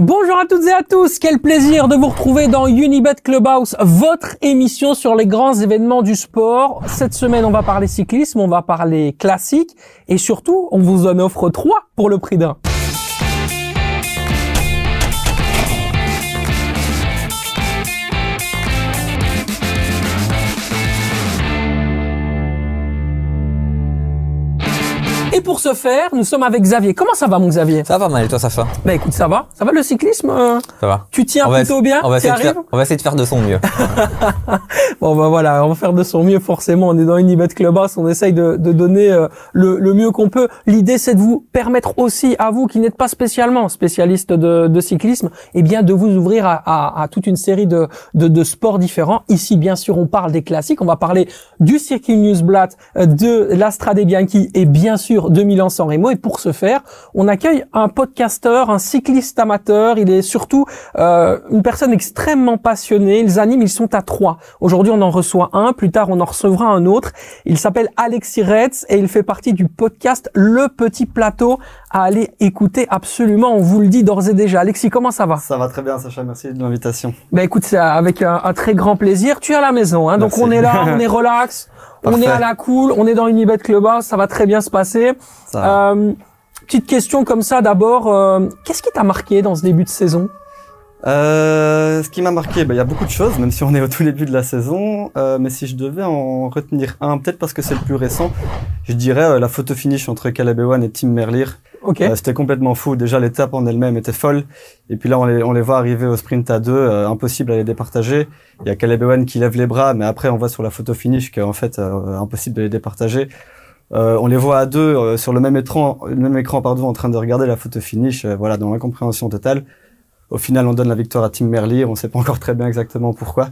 Bonjour à toutes et à tous, quel plaisir de vous retrouver dans Unibet Clubhouse, votre émission sur les grands événements du sport. Cette semaine, on va parler cyclisme, on va parler classique et surtout, on vous en offre trois pour le prix d'un. Et pour ce faire, nous sommes avec Xavier. Comment ça va, mon Xavier? Ça va mal, et toi, ça va? Bah écoute, ça va. Ça va le cyclisme euh, Ça va. Tu tiens On plutôt bien? on va, essayer de faire, on va essayer de faire de son mieux. Bon bah voilà, on va faire de son mieux forcément. On est dans Unibet Clubhouse, on essaye de, de donner euh, le, le mieux qu'on peut. L'idée c'est de vous permettre aussi à vous qui n'êtes pas spécialement spécialiste de, de cyclisme, eh bien de vous ouvrir à, à- à toute une série de, de, de sports différents. Ici bien sûr on parle des classiques, on va parler du Circuit Newsblatt, euh, de la Strade Bianchi et bien sûr de Milan-San Remo. Et pour ce faire, on accueille un podcasteur, un cycliste amateur. Il est surtout euh, une personne extrêmement passionnée. Ils animent, ils sont à trois. Aujourd'hui, on en reçoit un. Plus tard, on en recevra un autre. Il s'appelle Alexis Retz et il fait partie du podcast Le Petit Plateau à aller écouter absolument. On vous le dit d'ores et déjà. Alexis, comment ça va? Ça va très bien, Sacha. Merci de l'invitation. Ben écoute, c'est avec un, un très grand plaisir. Tu es à la maison, hein, donc on est là, on est relax, on est à la cool, on est dans Unibet Clubhouse, ça va très bien se passer. Euh, petite question comme ça d'abord, euh, qu'est-ce qui t'a marqué dans ce début de saison? Euh, ce qui m'a marqué, bah, il y a beaucoup de choses, même si on est au tout début de la saison. Euh, mais si je devais en retenir un, peut-être parce que c'est le plus récent, je dirais euh, la photo finish entre Caleb Ewan et Tim Merlier. Ok. Euh, C'était complètement fou. Déjà, l'étape en elle-même était folle. Et puis là, on les, on les voit arriver au sprint à deux, euh, impossible à les départager. Il y a Caleb Ewan qui lève les bras, mais après, on voit sur la photo finish qu'en fait, euh, impossible de les départager. Euh, on les voit à deux euh, sur le même écran, le même écran pardon, en train de regarder la photo finish. voilà, dans l'incompréhension totale. Au final, on donne la victoire à Tim Merlier. On ne sait pas encore très bien exactement pourquoi.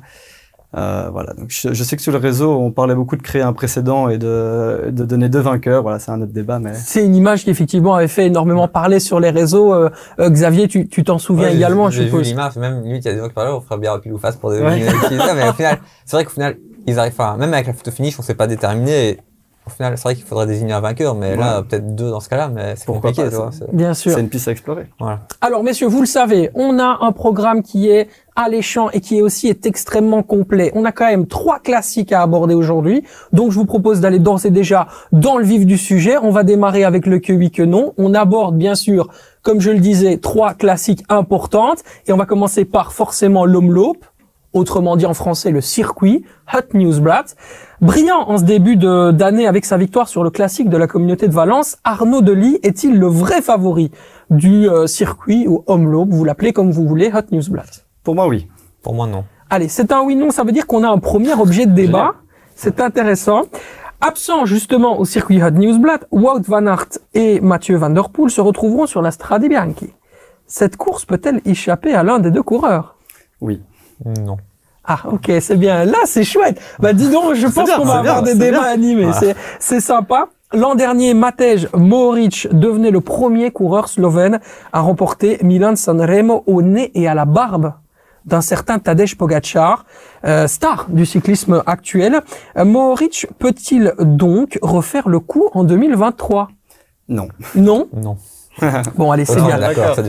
Euh, voilà. Donc, je, je sais que sur le réseau, on parlait beaucoup de créer un précédent et de, de donner deux vainqueurs. Voilà, c'est un autre débat, mais C'est une image qui effectivement avait fait énormément parler sur les réseaux. Euh, euh, Xavier, tu tu t'en souviens Ouais, également, je suppose. l'image, même limite, il y a des gens qui parlaient, on ferait bien pile ou face pour Ouais. deviner qui c'est, mais au final, c'est vrai qu'au final, ils arrivent, enfin, même avec la photo finish, on s'est pas déterminé, et au final, c'est vrai qu'il faudrait désigner un vainqueur, mais là, peut-être deux dans ce cas-là, mais c'est Pourquoi compliqué, pas, tu vois. Bien sûr. c'est une piste à explorer. Voilà. Alors messieurs, vous le savez, on a un programme qui est alléchant et qui est aussi est extrêmement complet. On a quand même trois classiques à aborder aujourd'hui. Donc je vous propose d'aller et déjà dans le vif du sujet. On va démarrer avec le que oui que non. On aborde bien sûr, comme je le disais, trois classiques importantes et on va commencer par forcément l'omloop, autrement dit en français le circuit, Hot Newsblatt. Brillant en ce début d'année avec sa victoire sur le classique de la communauté de Valence, Arnaud Delis est-il le vrai favori du euh, circuit ou Omloop, vous l'appelez comme vous voulez, Hot Newsblatt Pour moi, oui. Pour moi, non. Allez, c'est un oui-non, ça veut dire qu'on a un premier objet de débat. C'est intéressant. Absent justement au circuit Hot Newsblatt, Wout van Aert et Mathieu van der Poel se retrouveront sur la Strade Bianchi. Cette course peut-elle échapper à l'un des deux coureurs? Oui. Non. Ah, ok, c'est bien. Là, c'est chouette. Bah, dis donc, je pense qu'on va avoir bien, des débats bien. animés. Voilà. C'est, sympa. L'an dernier, Matej Mohoric devenait le premier coureur slovène à remporter Milan-San Remo au nez et à la barbe d'un certain Tadej Pogacar, euh, star du cyclisme actuel. Euh, Mohoric peut-il donc refaire le coup en 2023 Non. Non? Non. Bon, allez, c'est Autant,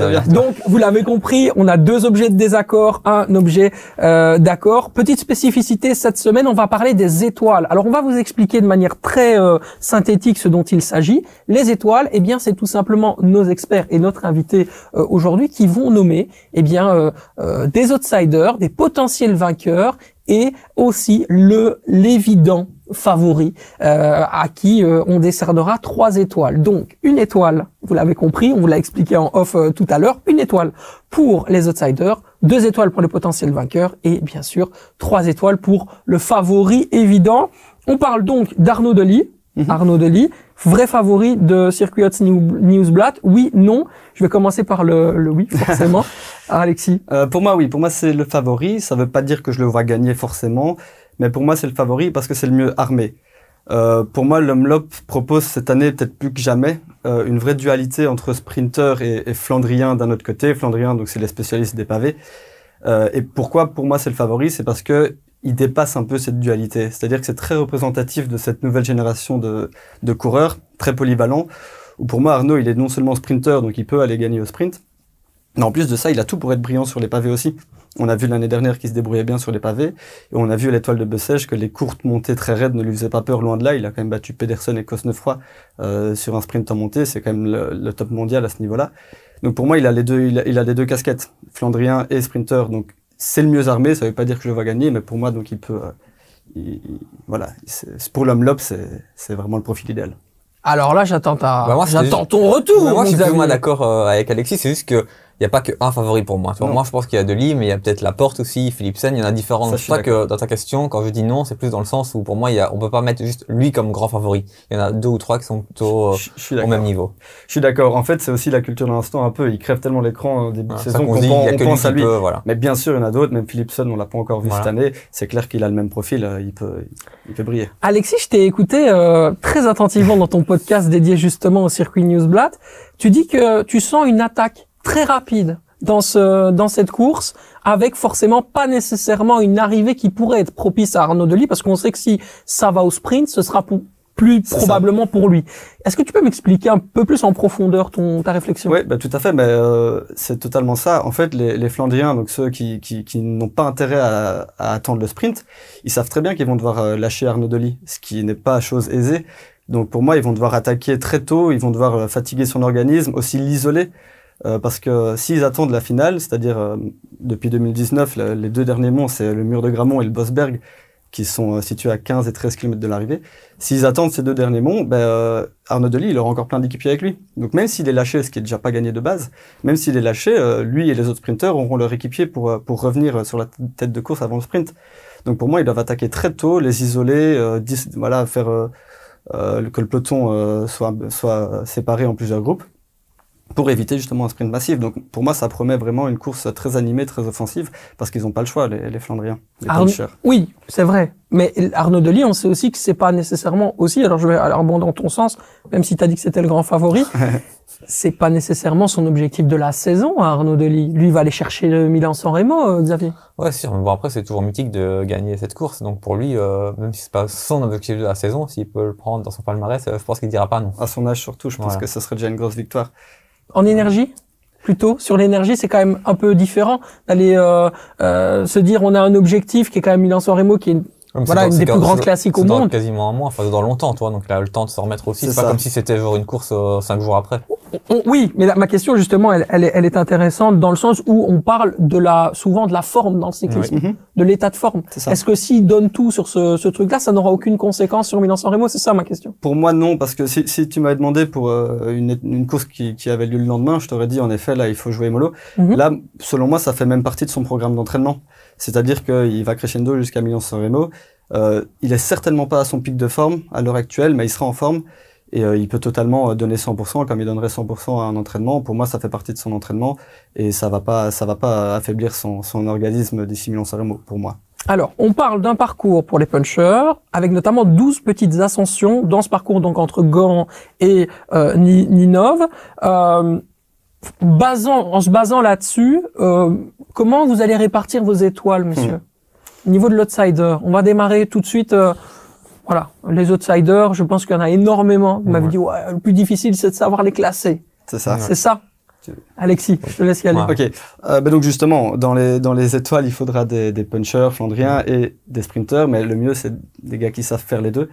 bien. Donc, vous l'avez compris, on a deux objets de désaccord, un objet euh, d'accord. Petite spécificité, cette semaine, on va parler des étoiles. Alors, on va vous expliquer de manière très euh, synthétique ce dont il s'agit. Les étoiles, eh bien, c'est tout simplement nos experts et notre invité euh, aujourd'hui qui vont nommer eh bien, euh, euh, des outsiders, des potentiels vainqueurs et aussi le l'évident favori euh, à qui euh, on décernera trois étoiles. Donc une étoile, vous l'avez compris, on vous l'a expliqué en off euh, tout à l'heure, une étoile pour les outsiders, deux étoiles pour les potentiels vainqueurs et bien sûr trois étoiles pour le favori évident. On parle donc d'Arnaud Delis. Arnaud Delis, vrai favori de Circuit Hot Newsblatt. Oui, non. Je vais commencer par le, le oui, forcément. Alexis. Euh, pour moi, oui. Pour moi, c'est le favori. Ça veut pas dire que je le vois gagner forcément, mais pour moi, c'est le favori parce que c'est le mieux armé. Euh, pour moi, l'Omlop propose cette année, peut-être plus que jamais, euh, une vraie dualité entre sprinter et, et flandrien d'un autre côté. Flandrien, donc c'est les spécialistes des pavés. Euh, et pourquoi, pour moi, c'est le favori? C'est parce que il dépasse un peu cette dualité. C'est-à-dire que c'est très représentatif de cette nouvelle génération de, de coureurs, très polyvalents. Où pour moi, Arnaud, il est non seulement sprinter, donc il peut aller gagner au sprint, Mais en plus de ça, il a tout pour être brillant sur les pavés aussi. On a vu l'année dernière qu'il se débrouillait bien sur les pavés. Et on a vu à l'étoile de Bessèges que les courtes montées très raides ne lui faisaient pas peur loin de là. Il a quand même battu Pedersen et Cosnefroy euh, sur un sprint en montée. C'est quand même le, le, top mondial à ce niveau-là. Donc pour moi, il a les deux, il a, il a les deux casquettes, Flandrien et sprinter. Donc c'est le mieux armé. Ça veut pas dire que je le vois gagner, mais pour moi, donc il peut. Euh, il, il, voilà, pour l'homme lobe, c'est c'est vraiment le profil idéal. Alors là, j'attends ta, Bah, moi, j'attends ton retour. moi, mon je suis plus ou moins d'accord euh, avec Alexis. C'est juste que il y a pas qu'un favori pour moi. Tu vois, Non. moi, je pense qu'il y a Deli, mais il y a peut-être Laporte aussi, Philipsen. Il y en a différents. Ça, je C'est suis pour ça que dans ta question, quand je dis non, c'est plus dans le sens où pour moi, il y a, on peut pas mettre juste lui comme grand favori. Il y en a deux ou trois qui sont plutôt euh, Je, je suis au d'accord. même niveau. Je suis d'accord. En fait, c'est aussi la culture de l'instant un peu. Il crève tellement l'écran au début Voilà, de saison qu'on qu'on dit, pen- il y a on que lui pense à lui. peut, voilà. Mais bien sûr, il y en a d'autres. Même Philipson, on l'a pas encore vu Voilà. cette année. C'est clair qu'il a le même profil. euh, Il peut, il peut briller. Alexis, je t'ai écouté euh, très attentivement dans ton podcast dédié justement au circuit Newsblatt. Tu dis que tu sens une attaque très rapide dans ce dans cette course, avec forcément pas nécessairement une arrivée qui pourrait être propice à Arnaud Delis, parce qu'on sait que si ça va au sprint, ce sera pour- plus probablement pour lui. Est-ce que tu peux m'expliquer un peu plus en profondeur ton ta réflexion? Oui, bah, tout à fait. Mais euh, c'est totalement ça. En fait, les, les Flandriens, donc ceux qui, qui, qui n'ont pas intérêt à, à attendre le sprint, ils savent très bien qu'ils vont devoir euh, lâcher Arnaud Delis, ce qui n'est pas chose aisée. Donc pour moi, ils vont devoir attaquer très tôt. Ils vont devoir euh, fatiguer son organisme, aussi l'isoler. Euh, parce que s'ils attendent la finale, c'est-à-dire euh, depuis 2019, le- les deux derniers monts, c'est le mur de Gramont et le Bosberg, qui sont euh, situés à 15 et 13 km de l'arrivée. S'ils attendent ces deux derniers monts, ben, Arnaud Delis, il aura encore plein d'équipiers avec lui. Donc même s'il est lâché, ce qui est déjà pas gagné de base, même s'il est lâché, lui et les autres sprinteurs auront leur équipier pour, revenir sur la tête de course avant le sprint. Donc pour moi, ils doivent attaquer très tôt, les isoler, voilà, faire que le peloton soit séparé en plusieurs groupes pour éviter justement un sprint massif. Donc pour moi, ça promet vraiment une course très animée, très offensive, parce qu'ils n'ont pas le choix, les, les Flandriens, les Arnaud- punchers. Oui, c'est vrai. Mais Arnaud Delis, on sait aussi que c'est pas nécessairement aussi, alors je vais aller rebondir dans ton sens, même si tu as dit que c'était le grand favori, c'est pas nécessairement son objectif de la saison, hein, Arnaud Delis. Lui, il va aller chercher le Milan-San Remo, euh, Xavier. Ouais, sûr. Mais bon, après, c'est toujours mythique de gagner cette course. Donc, pour lui, euh, même si c'est pas son objectif de la saison, s'il peut le prendre dans son palmarès, euh, je pense qu'il dira pas non. À son âge surtout, je pense Voilà. que ce serait déjà une grosse victoire. En énergie Plutôt, sur l'énergie, c'est quand même un peu différent. D'aller euh, euh, se dire on a un objectif qui est quand même Milan-San Remo, qui est Voilà, une des plus grandes classiques au c'est dans monde. quasiment un mois, enfin dans longtemps, toi, donc il a le temps de se remettre aussi. C'est pas ça. comme si c'était genre une course euh, cinq jours après. On- oui, mais la- ma question justement, elle, elle, est, elle est intéressante dans le sens où on parle de la souvent de la forme dans le cyclisme, Mhm. de l'état de forme. C'est ça. Est-ce que s'il donne tout sur ce, ce truc-là, ça n'aura aucune conséquence sur Milan-San Remo? C'est ça ma question. Pour moi, non, parce que si, si tu m'avais demandé pour euh, une, une course qui, qui avait lieu le lendemain, je t'aurais dit en effet, là, il faut jouer mollo. Mhm. Là, selon moi, ça fait même partie de son programme d'entraînement. C'est-à-dire qu'il va crescendo jusqu'à Milan-San Remo. Euh, il est certainement pas à son pic de forme à l'heure actuelle, mais il sera en forme et euh, il peut totalement euh, donner 100% comme il donnerait 100% à un entraînement. Pour moi, ça fait partie de son entraînement et ça va pas, ça va pas affaiblir son, son organisme d'ici Milan-San Remo, pour moi. Alors, on parle d'un parcours pour les punchers, avec notamment 12 petites ascensions dans ce parcours, donc entre Gand et euh, Ni- Ninove. Euh, basant, en se basant là-dessus, euh, comment vous allez répartir vos étoiles, messieurs Au niveau de l'outsider, on va démarrer tout de suite. euh, voilà, les outsiders, je pense qu'il y en a énormément. Vous m'avez Ouais. dit, ouais, le plus difficile, c'est de savoir les classer. C'est ça. Ouais. C'est ça Alexis, je te laisse y aller. Ouais. Ok, euh, ben donc justement, dans les, dans les étoiles, il faudra des, des punchers flandriens et des sprinters, mais le mieux, c'est des gars qui savent faire les deux.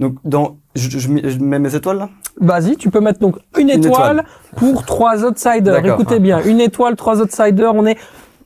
Donc, dans, je, je, je mets mes étoiles là? Vas-y, tu peux mettre donc une Une étoile, pour trois outsiders. Écoutez bien, une étoile, trois outsiders, on est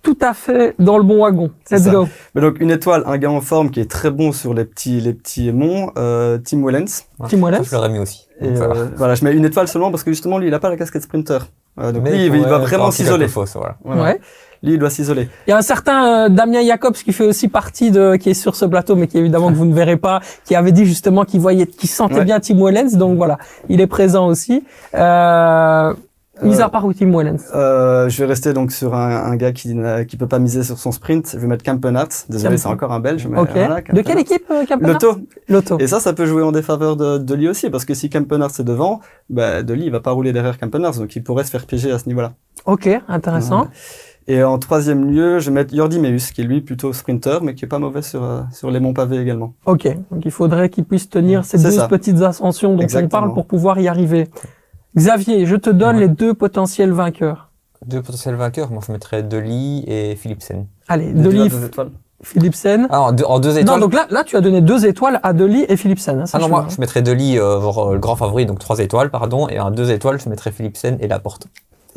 tout à fait dans le bon wagon. C'est Let's ça. go. Ben donc, une étoile, un gars en forme qui est très bon sur les petits, les petits monts, euh, Tim Wellens. Ouais. Tim. Ça, je l'aurais mis aussi. Et euh, voilà, je mets une étoile seulement parce que justement, lui, il a pas la casquette sprinter. Euh, donc Mais lui, il, va vraiment s'isoler. voilà. Voilà. Ouais. Lui, il doit s'isoler. Il y a un certain euh, Damien Jacobs qui fait aussi partie de, qui est sur ce plateau, mais qui évidemment que vous ne verrez pas, qui avait dit justement qu'il voyait, qu'il sentait Ouais. bien Tim Wellens. Donc voilà, il est présent aussi. Euh, mis Euh, à part où Tim Wellens. Euh, je vais rester donc sur un, un gars qui qui peut pas miser sur son sprint. Je vais mettre Campenart. Désolé, c'est encore un Belge. Mais Ok. voilà, de quelle équipe, euh, Campenard Lotto. Lotto. Et ça, ça peut jouer en défaveur de, de lui aussi, parce que si Campenard c'est devant, bah, de lui, il va pas rouler derrière Campenard, donc il pourrait se faire piéger à ce niveau-là. Ok, intéressant. Et en troisième lieu, je vais mettre Jordi Meus, qui est lui plutôt sprinter, mais qui est pas mauvais sur, euh, sur les monts pavés également. Ok, donc il faudrait qu'il puisse tenir ces C'est 12 ça. petites ascensions dont on Exactement. parle pour pouvoir y arriver. Xavier, je te donne Ouais. les deux potentiels vainqueurs. deux potentiels vainqueurs, moi je mettrais Deli et Philipsen. Allez, deux étoiles. Philipsen. Ah, en deux, en deux Non, étoiles. donc là, là, tu as donné deux étoiles à Deli et Philipsen. hein, ça, ah non, je moi vois. je mettrais Deli, euh, genre, euh, le grand favori, donc trois étoiles, pardon, et en deux étoiles, je mettrais Philipsen et Laporte.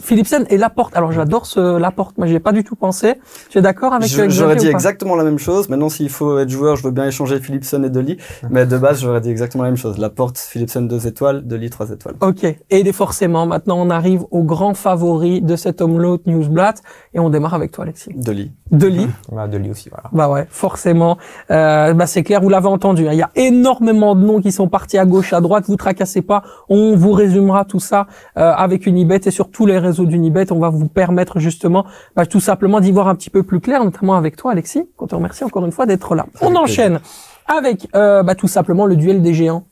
Philipsen et Laporte. Alors, j'adore ce Laporte. Moi, j'y ai pas du tout pensé. Tu es d'accord avec J'aurais dit exactement la même chose. Maintenant, s'il faut être joueur, je veux bien échanger Philipson et Deli. Mais de base, j'aurais dit exactement la même chose. La porte, Philipson deux étoiles, Deli trois étoiles. Ok. Et forcément, maintenant, on arrive au grand favori de cet Omelot Newsblatt. Et on démarre avec toi, Alexis. Deli. Deli. Bah, Deli aussi, voilà. Bah ouais, forcément. Euh, bah c'est clair, vous l'avez entendu. hein. Il y a énormément de noms qui sont partis à gauche, à droite. Vous tracassez pas. On vous résumera tout ça euh, avec Unibet et sur tous les réseaux d'Unibet. On va vous permettre justement, bah, tout simplement, d'y voir un petit peu plus clair, notamment avec toi, Alexis. Qu'on te remercie encore une fois d'être là. On enchaîne avec euh, bah, tout simplement le duel des géants.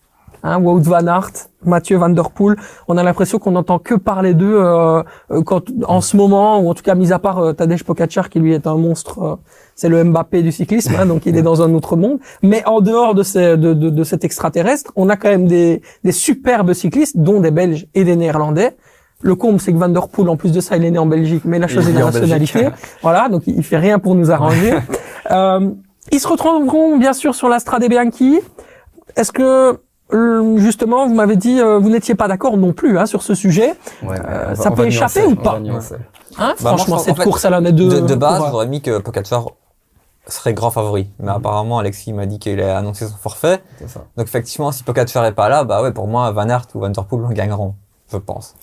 Hein, Wout van Aert, Mathieu Van Der Poel. On a l'impression qu'on n'entend que parler d'eux euh, euh, quand, en ce moment, ou en tout cas mis à part euh, Tadej Pogacar qui lui est un monstre. euh, c'est le Mbappé du cyclisme, hein, donc il est dans un autre monde. Mais en dehors de, ces, de, de, de cet extraterrestre, on a quand même des, des superbes cyclistes, dont des Belges et des Néerlandais. Le comble, c'est que Van Der Poel, en plus de ça, il est né en Belgique, mais il a Il choisi est la en nationalité. Voilà, donc il il fait rien pour nous arranger. euh, ils se retrouveront bien sûr sur la Strade Bianchi. Est-ce que euh, justement, vous m'avez dit, euh, vous n'étiez pas d'accord non plus hein, sur ce sujet. Ouais, Euh, ça peut échapper ou pas Hein Bah, Franchement, cette en fait, course, elle en est de, De, de base, j'aurais mis que Pogacar serait grand favori. Mais apparemment, Alexis m'a dit qu'il a annoncé son forfait. Ça. Donc effectivement, si Pogacar est pas là, bah ouais, pour moi, Van Aert ou Van Der Poel gagneront, je pense.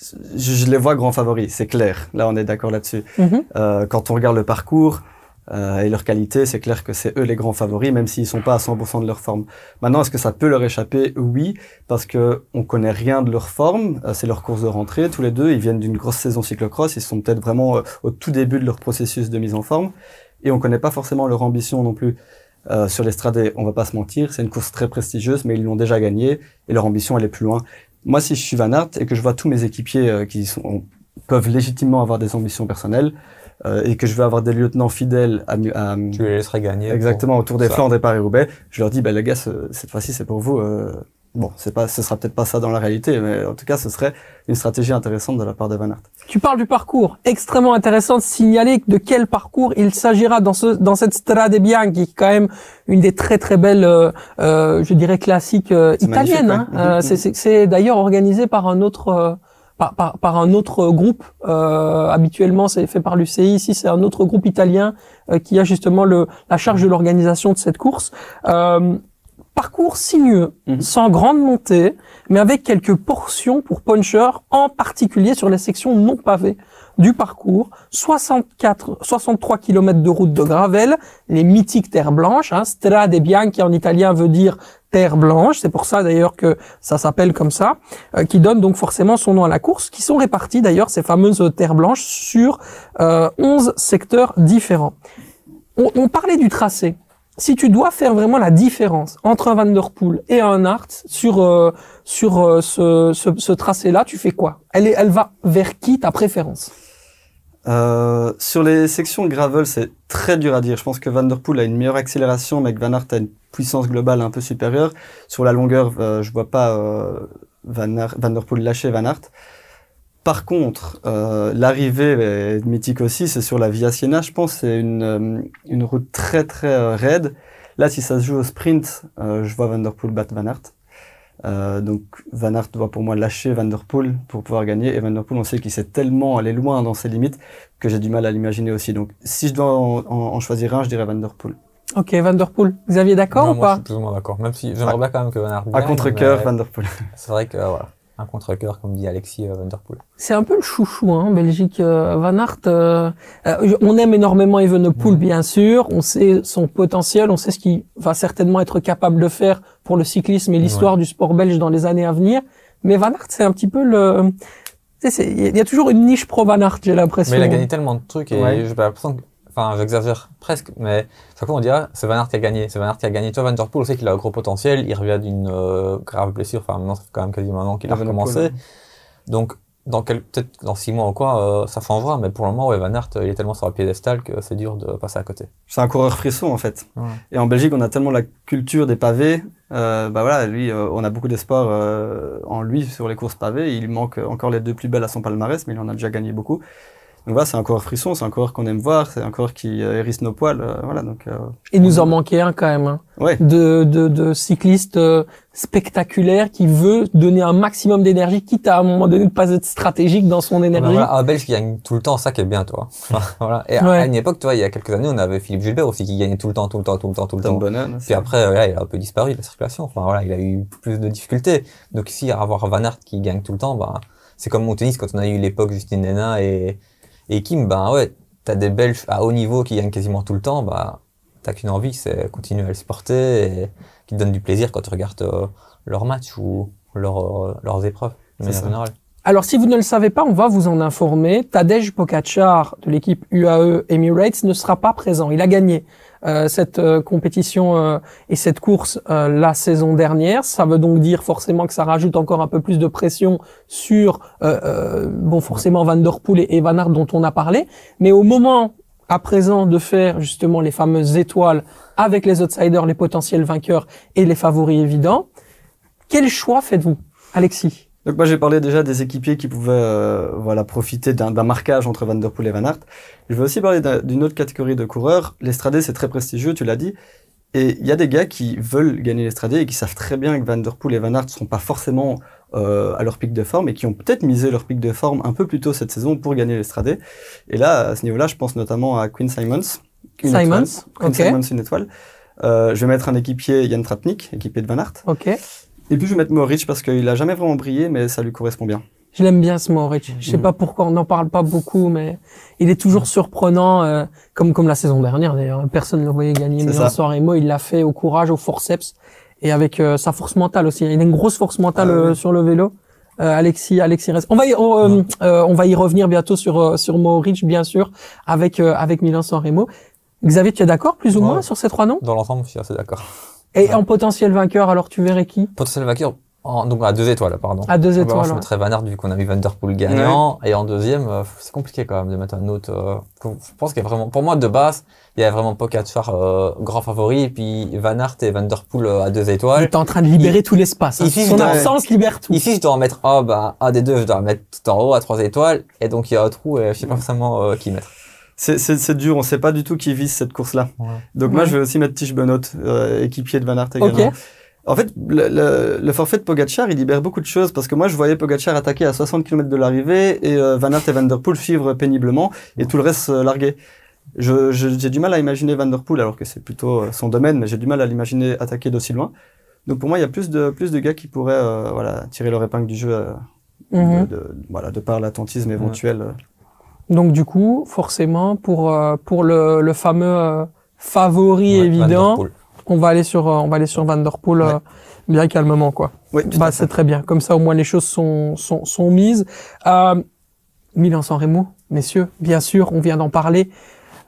Je, je les vois grands favoris, c'est clair. Là, on est d'accord là-dessus. Mhm. Euh, quand on regarde le parcours euh, et leur qualité, c'est clair que c'est eux les grands favoris, même s'ils sont pas à 100% de leur forme. Maintenant, est-ce que ça peut leur échapper? Oui, parce que on connaît rien de leur forme. Euh, c'est leur course de rentrée. Tous les deux, ils viennent d'une grosse saison cyclocross. Ils sont peut-être vraiment euh, au tout début de leur processus de mise en forme, et on connaît pas forcément leur ambition non plus. Euh, sur l'estrade, on va pas se mentir, c'est une course très prestigieuse, mais ils l'ont déjà gagnée et leur ambition elle est plus loin. Moi, si je suis Van Aert et que je vois tous mes équipiers euh, qui sont, peuvent légitimement avoir des ambitions personnelles euh, et que je veux avoir des lieutenants fidèles à, à Tu les laisserais gagner. exactement autour des. Flandres et Paris-Roubaix, je leur dis, bah, les gars, ce- cette fois-ci, c'est pour vous. euh, bon, c'est pas, ce sera peut-être pas ça dans la réalité, mais en tout cas, ce serait une stratégie intéressante de la part de Van Aert. Tu parles du parcours. Extrêmement intéressant de signaler de quel parcours il s'agira dans, ce, dans cette Strade Bianche, qui est quand même une des très très belles, euh, euh, je dirais, classiques euh, italiennes. hein. c'est- c'est c'est d'ailleurs organisé par un autre... euh, par, par, par un autre groupe. Euh, habituellement, c'est fait par l'UCI. Ici, c'est un autre groupe italien euh, qui a justement le, la charge de l'organisation de cette course. Euh, parcours sinueux, Mhm. sans grande montée, mais avec quelques portions pour puncher, en particulier sur les sections non pavées du parcours. 64, 63 km de route de gravel, les mythiques terres blanches. Hein, Strade Bianche en italien veut dire terre blanche. C'est pour ça d'ailleurs que ça s'appelle comme ça, euh, qui donne donc forcément son nom à la course, qui sont réparties d'ailleurs ces fameuses terres blanches sur euh, 11 secteurs différents. On, on parlait du tracé. Si tu dois faire vraiment la différence entre un Van Der Poel et un Art sur euh, sur euh, ce, ce, tracé-là, tu fais quoi? Elle elle va vers qui ta préférence? Euh, sur les sections gravel, c'est très dur à dire. Je pense que Van Der Poel a une meilleure accélération, mais que Van Aert a une puissance globale un peu supérieure. Sur la longueur, je vois pas Van, Aert- Van Der Poel lâcher Van Aert. Par contre, euh, l'arrivée est mythique aussi, c'est sur la Via Siena, je pense, c'est une, euh, une route très très euh, raide. Là, si ça se joue au sprint, euh, je vois Van Der Poel battre Van Aert. Euh, donc Van Aert doit pour moi lâcher Van Der Poel pour pouvoir gagner. Et Van Der Poel, on sait qu'il sait tellement aller loin dans ses limites que j'ai du mal à l'imaginer aussi. Donc si je dois en, en- en choisir un, je dirais Van Der Poel. Ok, Van Der Poel. Xavier, d'accord ou moi, je pas suis plus ou moins d'accord. Même si j'aimerais bien quand même que Van Aert À mais Van Der Poel. C'est vrai que, euh, voilà. Un contre-cœur, comme dit Alexis euh, Van Der Poel. C'est un peu le chouchou, hein, Belgique. Euh, Van Aert, euh, euh, on aime énormément Evenepoel, bien sûr. On sait son potentiel, on sait ce qu'il va certainement être capable de faire pour le cyclisme et l'histoire du sport belge dans les années à venir. Mais Van Aert, c'est un petit peu le... Il y a toujours une niche pro Van Aert, j'ai l'impression. Mais il a gagné tellement de trucs et Ouais. j'ai pas l'impression que, enfin, j'exagère presque, mais chaque fois on dirait, c'est Van Aert qui a gagné, c'est Van Aert qui a gagné. Toi, Van Der Poel, on sait qu'il a un gros potentiel, il revient d'une euh, grave blessure, enfin, maintenant, ça fait quand même quasiment un an qu'il a recommencé. Donc, dans peut-être dans six mois ou quoi, euh, ça changera, mais pour le moment, ouais, Van Aert, il est tellement sur le piédestal que c'est dur de passer à côté. C'est un coureur frisson en fait. Ouais. Et en Belgique, on a tellement la culture des pavés. Euh, bah voilà, lui, euh, on a beaucoup d'espoir euh, en lui sur les courses pavées. Il manque encore les deux plus belles à son palmarès, mais il en a déjà gagné beaucoup. Donc voilà, c'est un coureur frisson, c'est un coureur qu'on aime voir, c'est un coureur qui euh, hérisse nos poils. euh, voilà, donc euh, Il nous en manquait un quand même, hein, ouais. de, de, de cycliste euh, spectaculaire qui veut donner un maximum d'énergie, quitte à, à un moment donné de pas être stratégique dans son Ah bah énergie. voilà, un Belge qui gagne tout le temps, ça qui est bien, toi. voilà. Et à- Ouais. à une époque, toi, il y a quelques années, on avait Philippe Gilbert aussi qui gagnait tout le temps, tout le temps, tout le temps, tout le Tom temps. Bonnen. Puis après, euh, là, il a un peu disparu de la circulation. Enfin, voilà, il a eu plus de difficultés. Donc ici, avoir Van Aert qui gagne tout le temps, bah, c'est comme au tennis quand on a eu l'époque Justine Nena et, et Kim, ben ouais, t'as des Belges à haut niveau qui gagnent quasiment tout le temps, bah, t'as qu'une envie, c'est continuer à les supporter et qui te donne du plaisir quand tu regardes euh, leurs matchs ou leurs, euh, leurs épreuves, de C'est manière générale. Alors, si vous ne le savez pas, on va vous en informer. Tadej Pogacar de l'équipe UAE Emirates ne sera pas présent. Il a gagné euh, cette euh, compétition euh, et cette course euh, la saison dernière. Ça veut donc dire forcément que ça rajoute encore un peu plus de pression sur, euh, bon, forcément Van Der Poel et, et Van Aert dont on a parlé. Mais au moment à présent de faire justement les fameuses étoiles avec les outsiders, les potentiels vainqueurs et les favoris évidents, quel choix faites-vous, Alexis? Donc moi j'ai parlé déjà des équipiers qui pouvaient euh, voilà profiter d'un marquage entre Van Der Poel et Van Aert. Je vais aussi parler d'un- d'une autre catégorie de coureurs. L'Estradé c'est très prestigieux, tu l'as dit. Et il y a des gars qui veulent gagner l'Estradé et qui savent très bien que Van Der Poel et Van Aert ne sont pas forcément euh, à leur pic de forme et qui ont peut-être misé leur pic de forme un peu plus tôt cette saison pour gagner l'Estradé. Et là, à ce niveau-là, je pense notamment à Quinn Simons. Une Simons, étoile. Quinn. Simons, une étoile. Euh, je vais mettre un équipier, Jan Tratnik, équipier de Van Aert. Ok. Et puis je vais mettre Mohoric parce qu'il a jamais vraiment brillé, mais ça lui correspond bien. Je l'aime bien ce Mohoric. Je sais Mhm. pas pourquoi on n'en parle pas beaucoup, mais il est toujours surprenant, euh, comme comme la saison dernière d'ailleurs. Personne ne le voyait gagner. Mais ça. en soirée il l'a fait au courage, au forceps et avec euh, sa force mentale aussi. Il a une grosse force mentale Ah euh, sur le vélo. Euh, Alexis, Alexis reste. On va y, on, euh, euh, on va y revenir bientôt sur sur Mohoric, bien sûr, avec euh, avec Milan San Remo. Xavier, tu es d'accord plus ou Ouais. moins sur ces trois noms? Dans l'ensemble, je suis assez d'accord. Et Ouais. en potentiel vainqueur, alors tu verrais qui? Potentiel vainqueur, en- donc à deux étoiles, pardon. À deux étoiles. Je ouais. mettrais Van Aert vu qu'on a mis Van Der Poel gagnant. Et en deuxième, euh, c'est compliqué quand même de mettre un autre. euh, je pense qu'il y a vraiment, pour moi de base, il y a vraiment Pogacar euh, grand favori, et puis Van Aert et Van Der Poel euh, à deux Il étoiles. est en train de libérer tout l'espace. hein. Ici, Son je dois- absence libère tout. Ici, je dois en mettre un, bah, un des deux, je dois en mettre tout en haut à trois étoiles. Et donc il y a un trou et je sais pas forcément euh, qui mettre. C'est, dur, on sait pas du tout qui vise cette course-là. Ouais. Donc moi, je vais aussi mettre Tish Benoît, euh, équipier de Van Aert également. Ok. En fait, le, le, le forfait de Pogacar, il libère beaucoup de choses parce que moi, je voyais Pogacar attaquer à 60 km de l'arrivée et euh, Van Aert et Van Der Poel suivre péniblement et tout le reste euh, larguer. Je, je- j'ai du mal à imaginer Van Der Poel alors que c'est plutôt euh, son domaine, mais j'ai du mal à l'imaginer attaquer d'aussi loin. Donc pour moi, il y a plus de plus de gars qui pourraient euh, voilà tirer leur épingle du jeu de, de- voilà de par l'attentisme éventuel. Donc du coup, forcément, pour euh, pour le, le fameux euh, favori Ouais, évident, on va aller sur euh, on va aller sur Van Der Poel Ouais. bien calmement quoi. Oui, Bah c'est très bien. Comme ça au moins les choses sont sont, sont mises. Euh, Milan San Remo, messieurs, bien sûr, on vient d'en parler.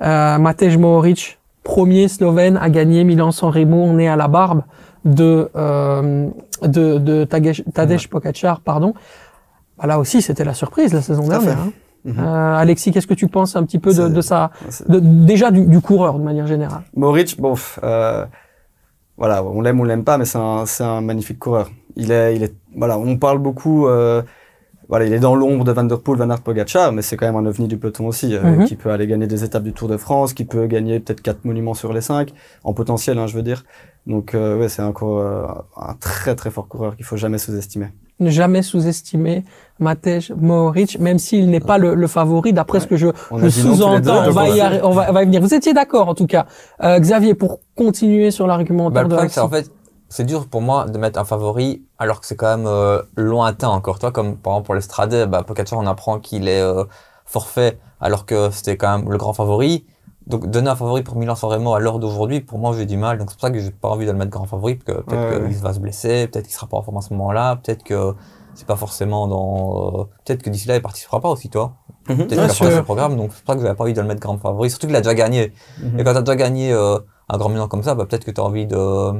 Euh, Matej Mohoric, premier Slovène à gagner Milan San Remo, on est à la barbe de euh, de, de Tadej, Pogacar, pardon. Bah, là aussi, c'était la surprise la saison dernière. hein. Mhm. Euh, Alexis, qu'est-ce que tu penses un petit peu de, de de- déjà du, du coureur de manière générale Moritz, bon, euh, voilà, on l'aime ou on l'aime pas, mais c'est un, un magnifique coureur. Il est, il est, voilà, on parle beaucoup, euh, voilà, il est dans l'ombre de Van der Poel, Van Aert, Pogacar, mais c'est quand même un ovni du peloton aussi, euh, Mhm. qui peut aller gagner des étapes du Tour de France, qui peut gagner peut-être quatre monuments sur les cinq, en potentiel, hein, je veux dire. Donc, euh, ouais, c'est un, un très très fort coureur qu'il faut jamais sous-estimer. Ne jamais sous-estimer Matej Mohoric, même s'il n'est pas le, le favori, d'après ce que je, je sous-entends. On, va y on, va, on va y venir. Vous étiez d'accord, en tout cas. Euh, Xavier, pour continuer sur Bah, l'argumentaire le de problème, en fait, c'est dur pour moi de mettre un favori alors que c'est quand même euh, lointain encore. Toi, comme par exemple pour l'Estrade, bah, Pogacar, on apprend qu'il est euh, forfait alors que c'était quand même le grand favori. Donc donner un favori pour Milan San Remo à l'heure d'aujourd'hui, pour moi j'ai du mal. Donc c'est pour ça que j'ai pas envie de le mettre grand favori, parce que peut-être Ouais, qu'il ouais. va se blesser, peut-être qu'il sera pas en forme à ce moment-là, peut-être que c'est pas forcément dans. euh, peut-être que d'ici là il participera pas aussi, toi. Mhm. Peut-être Bien qu'il a sûr. pas ce programme, donc c'est pour ça que j'avais pas envie de le mettre grand favori. Surtout qu'il a déjà gagné. Mhm. Et quand tu as déjà gagné euh, un grand monument comme ça, bah, peut-être que tu as envie de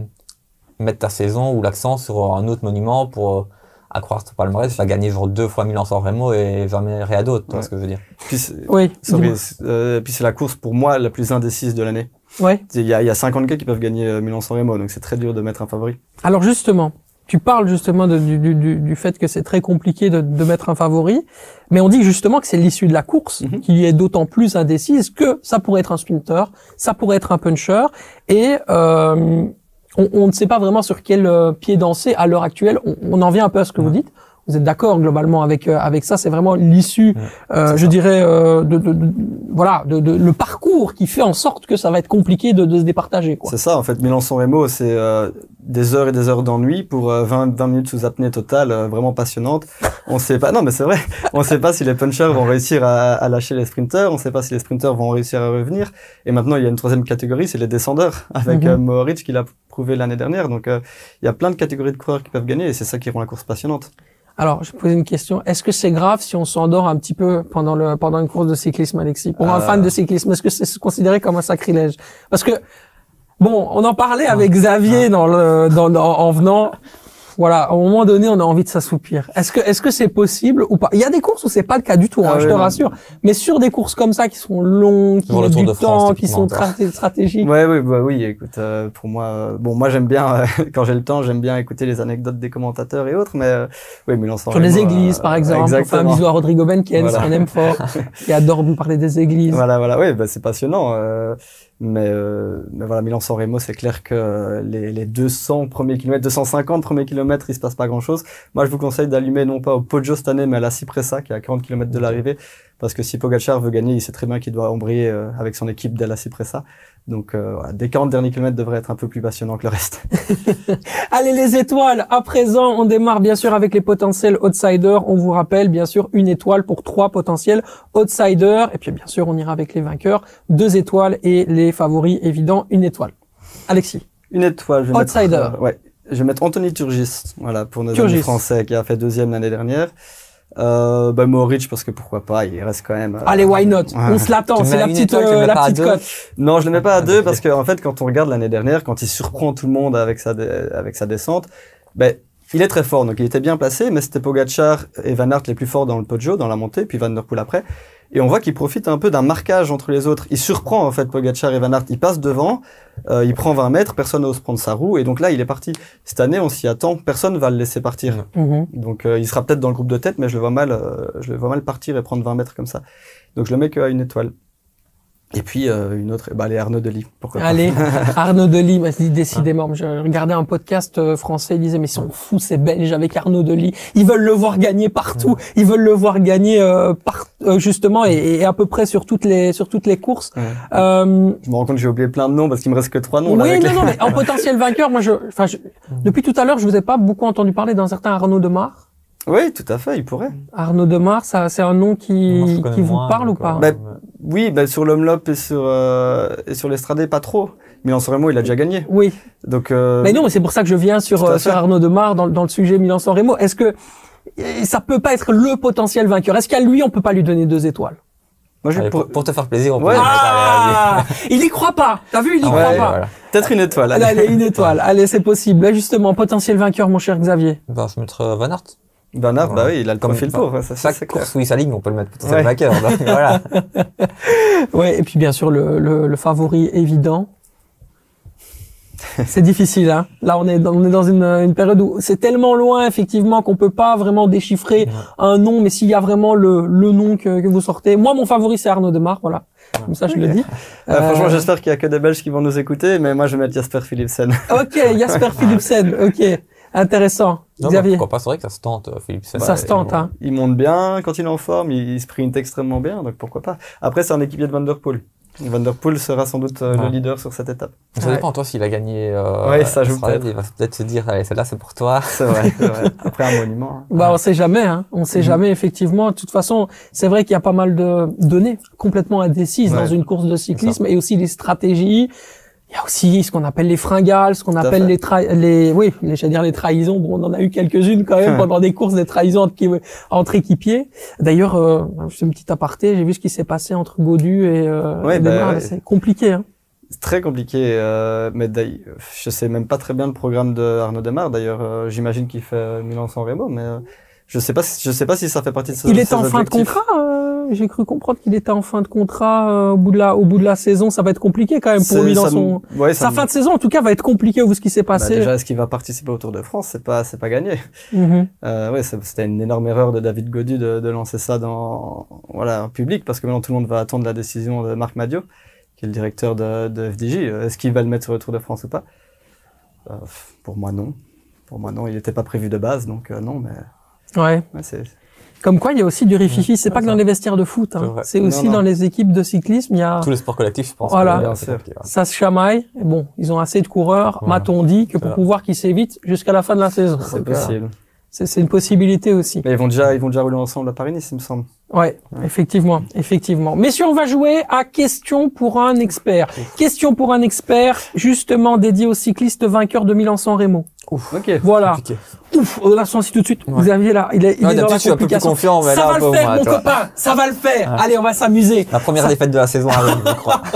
mettre ta saison ou l'accent sur un autre monument pour euh, à croire ton palmarès, va gagner genre deux fois Milan-San Remo et jamais rien d'autre, tu vois Ouais. ce que je veux dire. Puis Oui. sorry, dis-moi. c'est- euh, puis c'est la course pour moi la plus indécise de l'année. Ouais. Il y a, il y a 50 gars qui peuvent gagner euh, Milan-San Remo, donc c'est très dur de mettre un favori. Alors justement, tu parles justement de- du, du- du, du fait que c'est très compliqué de, de mettre un favori, mais on dit justement que c'est l'issue de la course Mhm. qui est d'autant plus indécise que ça pourrait être un sprinter, ça pourrait être un puncher, et euh, on, on ne sait pas vraiment sur quel euh, pied danser à l'heure actuelle. On, on en vient un peu à ce que vous dites. Vous êtes d'accord globalement avec euh, avec ça C'est vraiment l'issue, euh, je dirais, euh, de, de- de- voilà, de, de- le parcours qui fait en sorte que ça va être compliqué de, de se départager. Quoi. C'est ça, en fait, Milan-San Remo, c'est euh, des heures et des heures d'ennui pour euh, 20, 20 minutes sous apnée totale, euh, vraiment passionnante. On sait pas, non mais c'est vrai, on sait pas si les punchers vont réussir à, à lâcher les sprinters, on sait pas si les sprinters vont réussir à revenir. Et maintenant, il y a une troisième catégorie, c'est les descendeurs, avec Mhm. euh, Mohoric qui l'a prouvé l'année dernière. Donc, euh, il y a plein de catégories de coureurs qui peuvent gagner et c'est ça qui rend la course passionnante. Alors, je vais poser une question. Est-ce que c'est grave si on s'endort un petit peu pendant le pendant une course de cyclisme, Alexis? Pour un Euh. fan de cyclisme, est-ce que c'est considéré comme un sacrilège? Parce que bon, on en parlait avec Xavier dans le dans, dans- en venant. Voilà, à un moment donné, on a envie de s'assoupir. Est-ce que est-ce que c'est possible ou pas? Il y a des courses où c'est pas le cas du tout, hein, Ah je te non. rassure. Mais sur des courses comme ça qui sont longues, qui Tour du de France, temps, qui sont stratégiques. Ouais, oui, bah oui, écoute, euh, pour moi, euh, bon, moi j'aime bien, euh, quand j'ai le temps, j'aime bien écouter les anecdotes des commentateurs et autres, mais oui, Milan-San Sur les églises, par exemple. On fait un exactement. bisou à Rodrigo Voilà. qu'on aime fort, qui adore nous parler des églises. Voilà, voilà, oui, bah, c'est passionnant. Mais, euh, mais voilà, Milan-San Remo, c'est clair que euh, les, les 200 premiers kilomètres, 250 premiers kilomètres, il se passe pas grand-chose. Moi, je vous conseille d'allumer non pas au Poggio cette année, mais à la Cipressa, qui est à 40 km de l'arrivée, parce que si Pogacar veut gagner, il sait très bien qu'il doit embrayer euh, avec son équipe dès la Cipressa. Donc, euh, voilà, des 40 derniers kilomètres devraient être un peu plus passionnants que le reste. Allez les étoiles, à présent on démarre bien sûr avec les potentiels outsiders. On vous rappelle bien sûr une étoile pour trois potentiels outsiders. Et puis bien sûr on ira avec les vainqueurs, deux étoiles et les favoris évidents, une étoile. Alexis. Une étoile, je vais Outsider. mettre, euh, ouais, je vais mettre Anthony Turgis, voilà, pour nos Turgis. amis français, qui a fait deuxième l'année dernière. Euh, bah, parce que pourquoi pas, il reste quand même. euh, Allez why not? Ouais. On se l'attend, c'est la petite, étoile, euh, la petite cote. Non, je le mets pas à Ah, deux parce que en fait, quand on regarde l'année dernière, quand il surprend tout le monde avec sa avec sa descente, ben il est très fort, donc il était bien placé, mais c'était Pogacar et Van Aert les plus forts dans le Poggio, dans la montée, puis Van der Poel après. Et on voit qu'il profite un peu d'un marquage entre les autres. Il surprend en fait Pogacar et Van Aert. Il passe devant, euh, il prend 20 mètres, personne n'ose prendre sa roue, et donc là il est parti. Cette année, on s'y attend, personne va le laisser partir. Mhm. Donc euh, il sera peut-être dans le groupe de tête, mais je le vois mal, euh, je le vois mal partir et prendre 20 mètres comme ça. Donc je le mets qu'à une étoile. Et puis euh, une autre, bah les Arnaud Delis, pourquoi pas. Allez, Arnaud Delis m'a dit décidément. Je regardais un podcast euh, français, il disait mais ils sont fous ces Belges avec Arnaud Delis. Ils veulent le voir gagner partout. Ils veulent le voir gagner euh, par, euh, justement et, et à peu près sur toutes les sur toutes les courses. Ouais. Euh, Je me rends compte que j'ai oublié plein de noms parce qu'il me reste que trois noms. là, oui, avec non, les- non, mais en potentiel vainqueur, moi, je, enfin, je- depuis tout à l'heure, je vous ai pas beaucoup entendu parler d'un certain Arnaud Demar. Oui, tout à fait, il pourrait. Arnaud Demar, ça, c'est un nom qui, qui vous moins, parle ou pas euh, Bah, Oui, bah, sur l'Omlop et sur euh, et sur l'Estradé, pas trop. Milan San Remo, il a déjà gagné. Oui, Donc euh, mais non, mais c'est pour ça que je viens sur euh, sur. Arnaud Demar dans, dans le sujet Milan-San Remo. Est-ce que ça peut pas être le potentiel vainqueur? Est-ce qu'à lui, on peut pas lui donner deux étoiles? Moi, je allez, pour... pour, te faire plaisir, on peut Ouais. Ah, il y croit pas. T'as vu, il y croit Ouais, pas. voilà. peut-être une étoile. Allez, allez. une étoile. Allez, c'est possible. Là, justement, potentiel vainqueur, mon cher Xavier. Bah, je vais mettre euh, Van Aert. Aert, bah Ouais. oui, il a le Comme- profil pour. ouais, ça, ça, Chaque course où il s'aligne, on peut le mettre potentiel Ouais. vainqueur. donc, voilà. Ouais, et puis bien sûr le, le, le favori évident. C'est difficile, hein. Là, on est dans, on est dans une, une période où c'est tellement loin, effectivement, qu'on peut pas vraiment déchiffrer Ouais. un nom. Mais s'il y a vraiment le, le nom que, que vous sortez, moi, mon favori c'est Arnaud Demar, voilà. Comme ça, je le dis. Euh, franchement, Euh, j'espère qu'il y a que des Belges qui vont nous écouter, mais moi, je vais mettre Jasper Philipsen. Ok, Jasper Philipsen. Ok, intéressant. Non, bah, Xavier, pourquoi pas, c'est vrai que ça se tente, euh, Philippe. ça bah, se tente, hein. il monte bien quand il est en forme, il, il sprint extrêmement bien, donc pourquoi pas. Après, c'est un équipier de Van der Poel. Van der Poel sera sans doute euh, Ouais. le leader sur cette étape. Ça Ouais. dépend, toi, s'il a gagné. Euh, Ouais, ça joue peut-être. Il va peut-être se dire, allez, celle-là, c'est pour toi. C'est vrai, c'est vrai. Après un monument. hein. Bah, on sait jamais, hein. On sait Mhm. jamais, effectivement. De toute façon, c'est vrai qu'il y a pas mal de données complètement indécises Ouais. dans une course de cyclisme et aussi les stratégies. Il y a aussi ce qu'on appelle les fringales, ce qu'on appelle les tra- les, oui, les, j'allais dire les trahisons. Bon, on en a eu quelques-unes quand même pendant des courses, des trahisons entre, qui- entre équipiers. D'ailleurs, euh, c'est une petite aparté, j'ai vu ce qui s'est passé entre Godu et, euh, Ouais, et bah, ouais. C'est compliqué, hein. C'est très compliqué, euh, mais je sais même pas très bien le programme de Arnaud Demar. D'ailleurs, euh, j'imagine qu'il fait Milan-San Remo, mais euh, je sais pas, si- je sais pas si ça fait partie de ses Il ses en fin de contrat. J'ai cru comprendre qu'il était en fin de contrat euh, au bout de la au bout de la saison. Ça va être compliqué quand même pour lui dans son ouais, sa fin de saison. En tout cas, va être compliqué au vu ce qui s'est bah, passé. déjà, est-ce qu'il va participer au Tour de France? C'est pas, c'est pas gagné. Euh, ouais, c'est- c'était une énorme erreur de David Godu de, de lancer ça dans, voilà, en public, parce que maintenant tout le monde va attendre la décision de Marc Madio, qui est le directeur de, de FDJ. Est-ce qu'il va le mettre sur le Tour de France ou pas? Euh, Pour moi, non. Pour moi, non. Il n'était pas prévu de base, donc non, mais Ouais. ouais, c'est Comme quoi, il y a aussi du rififi. C'est pas que dans les vestiaires de foot. C'est Hein. C'est aussi non. dans les équipes de cyclisme. Il y a Tous les sports collectifs, je pense. Voilà. ça se chamaille. Et bon, ils ont assez de coureurs. Voilà. M'a-t-on dit que pour pouvoir qu'ils s'évitent jusqu'à la fin de la saison. c'est euh, possible. C'est c'est une possibilité aussi. Mais ils vont déjà, ils vont déjà rouler ensemble à Paris-Nice, il me semble. Ouais, effectivement, effectivement. Messieurs, on va jouer à question pour un expert. Question pour un expert, justement dédié aux cyclistes vainqueurs de Milan-San Remo. Ok. Voilà. Compliqué. Ouf, on l'a senti tout de suite. Ouais. Xavier là, il est, il Ouais, est dans la suis un peu plus complication. confiant, mais ça là, va le faire, mon copain. Ça va le faire. Ouais. Allez, on va s'amuser. La première défaite de la saison arrive, je crois.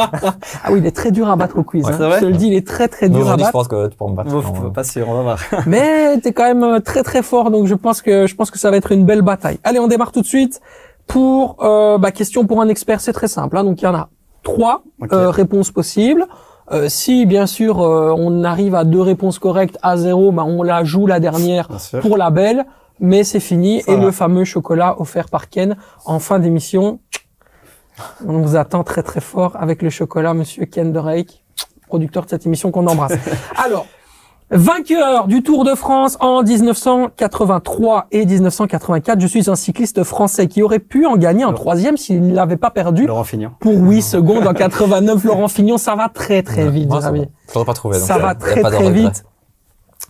Ah oui, il est très dur à battre au quiz. Ouais, hein. c'est vrai Je te le dis, il est très très Mais dur à Aujourd'hui, je battre. pense que tu pourras me battre. Ouf, non, pas sûr, on va voir. Mais t'es quand même euh, très très fort, donc je pense que je pense que ça va être une belle bataille. Allez, on démarre tout de suite pour euh, bah, question pour un expert. C'est très simple. Hein, donc il y en a trois euh, réponses possibles. Euh, si bien sûr euh, on arrive à deux réponses correctes à zéro, bah, on la joue la dernière pour la belle. Mais c'est fini Ça et va. le fameux chocolat offert par Ken en fin d'émission. On vous attend très très fort avec le chocolat, Monsieur Ken Reyck, producteur de cette émission qu'on embrasse. Alors, vainqueur du Tour de France en 1983 et 1984, je suis un cycliste français qui aurait pu en gagner un troisième s'il n'avait pas perdu Laurent Fignon. pour 8 secondes en 89. Laurent Fignon, ça va très très vite, Moi, ça Xavier. va. Pas trouvé. donc, Ça euh, va très très vite.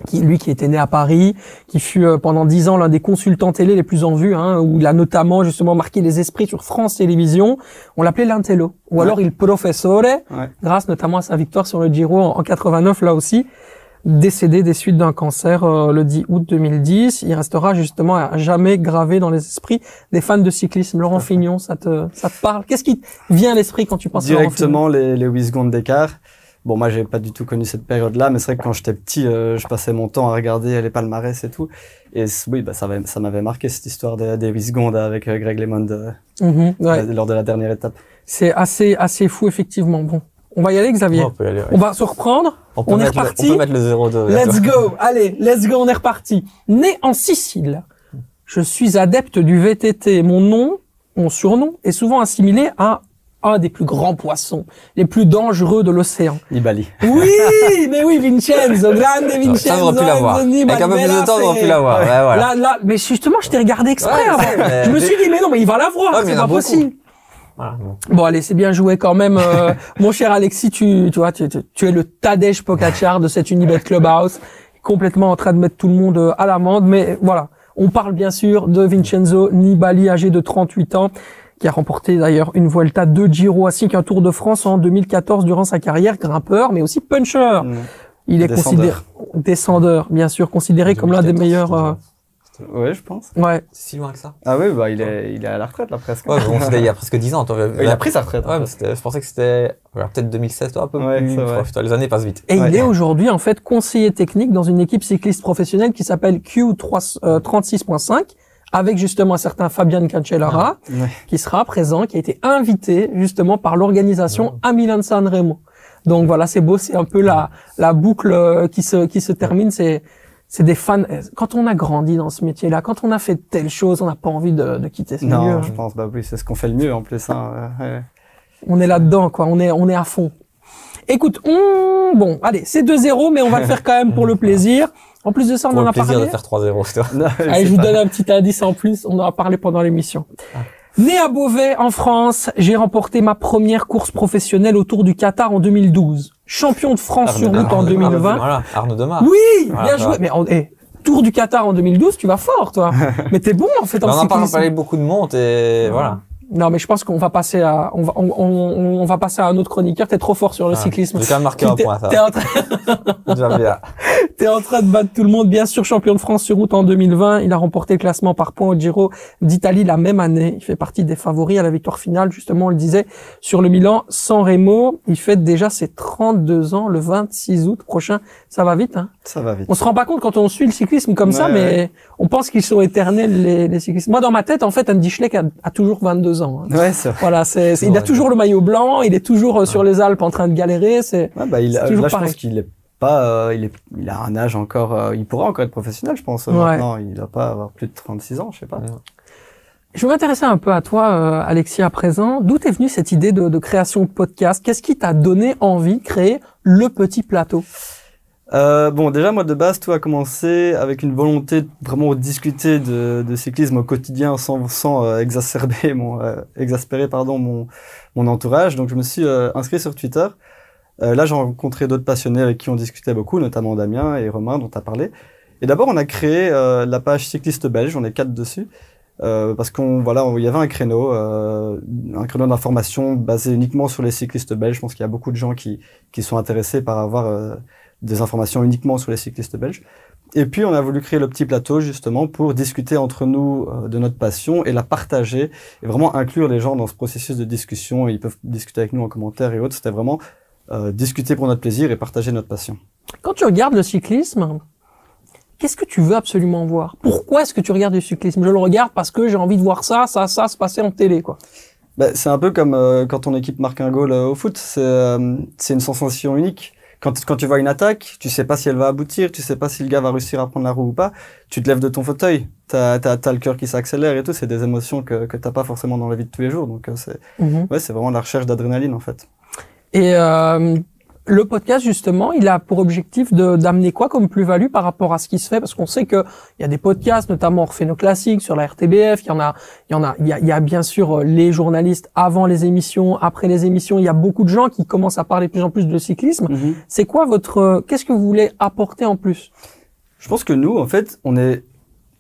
Qui, lui qui était né à Paris, qui fut euh, pendant dix ans l'un des consultants télé les plus en vue, hein, où il a notamment justement marqué les esprits sur France Télévisions. On l'appelait l'Intello, ou Ouais. alors il Professore, Ouais. grâce notamment à sa victoire sur le Giro en, en 89 là aussi. Décédé des suites d'un cancer euh, le 10 août 2010, il restera justement à jamais gravé dans les esprits des fans de cyclisme. Laurent Fignon, ça te ça te parle Qu'est-ce qui te vient à l'esprit quand tu penses à Laurent Fignon Directement les, les 8 secondes d'écart. Bon, moi, j'ai pas du tout connu cette période-là, mais c'est vrai que quand j'étais petit, euh, je passais mon temps à regarder les palmarès et tout. Et oui, bah, ça, ça m'avait marqué cette histoire des, des 8 secondes avec euh, Greg LeMond euh, Mhm, ouais. lors de la dernière étape. C'est assez assez fou effectivement. Bon, on va y aller Xavier. On peut y aller, ouais. On va se reprendre. On peut on est mettre le- reparti. On peut mettre le 0-2. Let's go. Allez, let's go, on est reparti. Né en Sicile, je suis adepte du VTT. Mon nom, mon surnom, est souvent assimilé à un des plus grands poissons, les plus dangereux de l'océan. Ibali. Oui, mais oui, Vincenzo, grande Vincenzo. Ça, j'aurais pu l'avoir. Avec un peu plus de temps, j'aurais pu l'avoir. Ouais, voilà. Là, là, mais justement, je t'ai regardé exprès Ouais, avant. mais- Je me suis dit, mais non, mais il va l'avoir, Ouais, c'est pas beaucoup. possible. Voilà, bon. Allez, c'est bien joué quand même. euh, mon cher Alexis, tu, tu vois, tu, tu- tu es le Tadej Pogacar de cette Unibet Clubhouse, complètement en train de mettre tout le monde euh, à l'amende. Mais voilà, on parle bien sûr de Vincenzo Nibali, âgé de 38 ans, qui a remporté d'ailleurs une Vuelta de Giro ainsi qu'un Tour de France en 2014 durant sa carrière, grimpeur, mais aussi puncher. Mm. Il est Descendeur. considéré descendeur, bien sûr, considéré comme l'un des 2014, meilleurs. euh. Ouais, je pense. ouais, C'est si loin que ça Ah oui, bah, il est, il est à la retraite, là, presque. Ouais, bon, c'était il y a presque 10 ans. toi. il a pris sa retraite. Ouais, mais je pensais que c'était peut-être 2016, toi, un peu Ouais, plus. c'est vrai. Putain, les années passent vite. Et Ouais. il est aujourd'hui en fait conseiller technique dans une équipe cycliste professionnelle qui s'appelle Q36.5 avec justement un certain Fabian Cancellara Ouais. qui sera présent, qui a été invité justement par l'organisation à Milan San Remo. Donc voilà, c'est beau, c'est un peu la la boucle euh, qui se qui se termine. C'est c'est des fans. Quand on a grandi dans ce métier-là, quand on a fait telle chose, on n'a pas envie de, de quitter ce milieu. Non, je pense, bah oui, c'est ce qu'on fait le mieux, en plus, hein. ouais, ouais. On est là-dedans, quoi. On est, on est à fond. Écoute, on... bon, allez, c'est 2-0, mais on va le faire quand même pour le plaisir. En plus de ça, on Pour en le a plaisir parlé. de faire 3-0, c'est toi. Non, Allez, c'est je vous pas- donne un petit indice en plus. On en a parlé pendant l'émission. Né à Beauvais, en France, j'ai remporté ma première course professionnelle au Tour du Qatar en 2012. Champion de France Arnaud sur route en Arnaud Demar, 2020. Voilà, Arnaud Demar. Oui, Voilà, bien joué. Mais on, Tour du Qatar en 2012, tu vas fort, toi. mais t'es bon, en fait, en on en parle cyclisme. parlé beaucoup de monde et voilà. Non, mais je pense qu'on va passer à, on va, on, on- on va passer à un autre chroniqueur. T'es trop fort sur le Ah, cyclisme. J'ai quand même marqué un point, ça. t'es en train-. T'es en train de battre tout le monde. Bien sûr, champion de France sur route en 2020. Il a remporté le classement par points au Giro d'Italie la même année. Il fait partie des favoris à la victoire finale. Justement, on le disait, sur le Milan San Remo. Il fête déjà ses 32 ans le 26 août prochain. Ça va vite, hein? Ça va vite. On se rend pas compte quand on suit le cyclisme comme ça, mais ouais. on pense qu'ils sont éternels, les, les cyclistes. Moi, dans ma tête, en fait, Andy Schleck a, a toujours 22 ans. hein. Ouais, c'est. Voilà, c'est, c'est- il a toujours le maillot blanc, il est toujours euh, sur les Alpes en train de galérer. C'est Ouais, bah, il, C'est a- toujours là, je pense qu'il est pas, euh, il est, il a un âge encore, euh, il pourra encore être professionnel, je pense. euh, Ouais. Maintenant, il doit pas avoir plus de 36 ans, je sais pas. Ouais. Je veux m'intéresser un peu à toi, euh, Alexis, à présent. D'où est venue cette idée de, de création de podcast? Qu'est-ce qui t'a donné envie de créer le petit plateau? Euh, bon, déjà, moi, de base, tout a commencé avec une volonté de vraiment discuter de, de cyclisme au quotidien sans, sans euh, exacerber mon, euh, exaspérer, pardon, mon, mon entourage. Donc, je me suis euh, inscrit sur Twitter. Euh, là, j'ai rencontré d'autres passionnés avec qui on discutait beaucoup, notamment Damien et Romain, dont tu as parlé. Et d'abord, on a créé la page cycliste belge, on est quatre dessus. Euh, parce qu'on voilà, il y avait un créneau, euh, un créneau d'information basé uniquement sur les cyclistes belges. Je pense qu'il y a beaucoup de gens qui qui sont intéressés par avoir euh, des informations uniquement sur les cyclistes belges. Et puis on a voulu créer le petit plateau justement pour discuter entre nous euh, de notre passion et la partager et vraiment inclure les gens dans ce processus de discussion. Ils peuvent discuter avec nous en commentaire et autres. C'était vraiment euh, discuter pour notre plaisir et partager notre passion. Quand tu regardes le cyclisme, qu'est-ce que tu veux absolument voir? Pourquoi est-ce que tu regardes le cyclisme? Je le regarde parce que j'ai envie de voir ça, ça, ça se passer en télé, quoi. Bah, c'est un peu comme euh, quand ton équipe marque un goal au foot. C'est c'est une sensation unique. Quand, quand tu vois une attaque, tu sais pas si elle va aboutir, tu sais pas si le gars va réussir à prendre la roue ou pas. Tu te lèves de ton fauteuil, t'as as, as le cœur qui s'accélère et tout. C'est des émotions que que t'as pas forcément dans la vie de tous les jours. Donc euh, c'est ouais, c'est vraiment la recherche d'adrénaline en fait. Et euh, le podcast, justement, il a pour objectif de- d'amener quoi comme plus-value par rapport à ce qui se fait? Parce qu'on sait que il y a des podcasts, notamment nos classiques sur la RTBF. Il y en a, il y en a, il y a, il y a bien sûr euh, les journalistes avant les émissions, après les émissions. Il y a beaucoup de gens qui commencent à parler de plus en plus de cyclisme. C'est quoi votre, euh, qu'est-ce que vous voulez apporter en plus? Je pense que nous, en fait, on est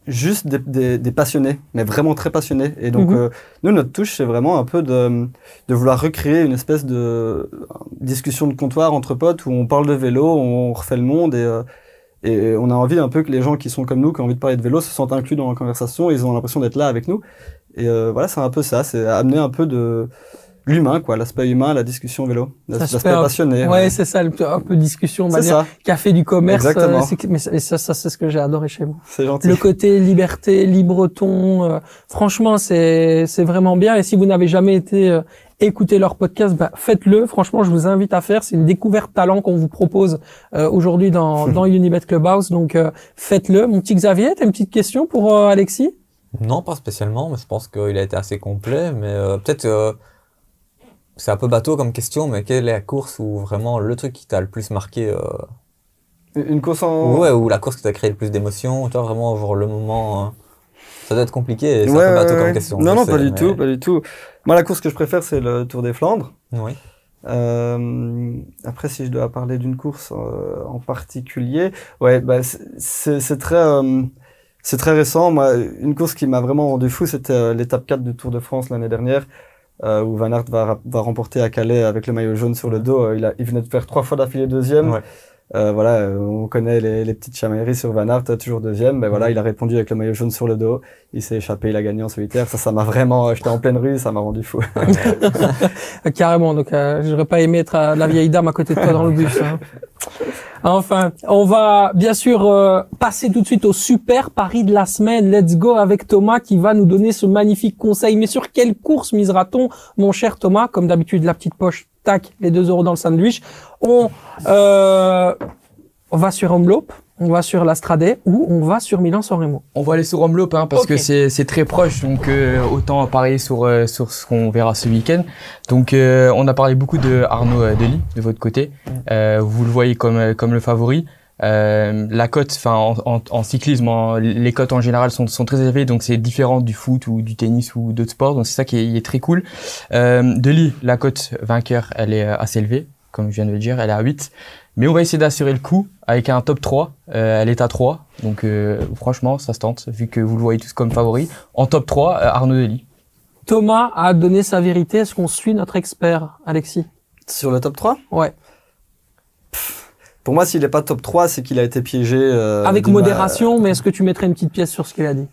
juste des, des, des passionnés, mais vraiment très passionnés. Et donc, Mhm. euh, nous, notre touche, c'est vraiment un peu de, de vouloir recréer une espèce de euh, discussion de comptoir entre potes où on parle de vélo, on refait le monde et, euh, et on a envie un peu que les gens qui sont comme nous, qui ont envie de parler de vélo, se sentent inclus dans la conversation. Ils ont l'impression d'être là avec nous. Et euh, voilà, c'est un peu ça, c'est amener un peu de l'humain, quoi, l'aspect humain, la discussion vélo, l'aspect passionné. Ouais, c'est ça, un peu discussion, de c'est manière ça, café du commerce. Exactement. euh, c'est- mais ça, ça, ça, c'est ce que j'ai adoré chez vous. c'est gentil. Le côté liberté, libre ton, euh, franchement, c'est c'est vraiment bien. Et si vous n'avez jamais été euh, écouter leur podcast, bah, faites-le. Franchement, je vous invite à faire. C'est une découverte talent qu'on vous propose euh, aujourd'hui dans dans Unibet Clubhouse. Donc euh, faites-le. Mon petit Xavier, t'as une petite question pour euh, Alexis? Non, pas spécialement, mais je pense qu'il a été assez complet. Mais euh, peut-être, euh, c'est un peu bateau comme question, mais quelle est la course où vraiment le truc qui t'a le plus marqué euh, Une course en... Ouais, ou la course qui t'a créé le plus d'émotions, toi vraiment, genre le moment. euh, ça doit être compliqué, c'est Ouais, un peu bateau ouais, comme question. Non, non, sais, pas du mais- tout, pas du tout. Moi, la course que je préfère, c'est le Tour des Flandres. Oui. Euh, après, si je dois parler d'une course euh, en particulier, ouais, bah, c'est- très, euh, c'est très récent. Moi, une course qui m'a vraiment rendu fou, c'était l'étape 4 du Tour de France l'année dernière, euh, où Van Aert va, va remporter à Calais avec le maillot jaune sur le dos. Euh, Il, a, il venait de faire trois fois d'affilée deuxième. Ouais. Euh, voilà, euh, on connaît les, les petites chamailleries sur Van Aert, toujours deuxième. Ben voilà, il a répondu avec le maillot jaune sur le dos. Il s'est échappé, il a gagné en solitaire. Ça, ça m'a vraiment, euh, j'étais en pleine rue, ça m'a rendu fou. Carrément. Donc, euh, j'aurais pas aimé être la vieille dame à côté de toi dans le bus. hein. Enfin, on va bien sûr euh, passer tout de suite au super pari de la semaine. Let's go avec Thomas qui va nous donner ce magnifique conseil. Mais sur quelle course misera-t-on, mon cher Thomas? Comme d'habitude, la petite poche, tac, les 2 euros dans le sandwich. On, euh, va sur Homelope, on va sur l'Astradé ou on va sur Milan-San Remo. On va aller sur Omloop hein, parce que c'est c'est très proche, donc euh, autant parier sur euh, sur ce qu'on verra ce week-end. Donc euh, on a parlé beaucoup de Arnaud euh, Delis de votre côté. Euh, vous le voyez comme euh, comme le favori. Euh, la cote, enfin en, en, en cyclisme, en- les cotes en général sont, sont très élevées, donc c'est différent du foot ou du tennis ou d'autres sports. Donc c'est ça qui est, est très cool. Euh, Delis, la cote vainqueur, elle est assez élevée, comme je viens de le dire, elle est à 8. Mais on va essayer d'assurer le coup avec un top 3. Euh, elle est à 3. Donc euh, franchement, ça se tente, vu que vous le voyez tous comme favori. En top 3, euh, Arnaud Delis. Thomas a donné sa vérité. Est-ce qu'on suit notre expert, Alexis? Sur le top 3? Ouais. Pour moi, s'il est pas top 3, c'est qu'il a été piégé. euh, Avec ma- modération, mais est-ce que tu mettrais une petite pièce sur ce qu'il a dit?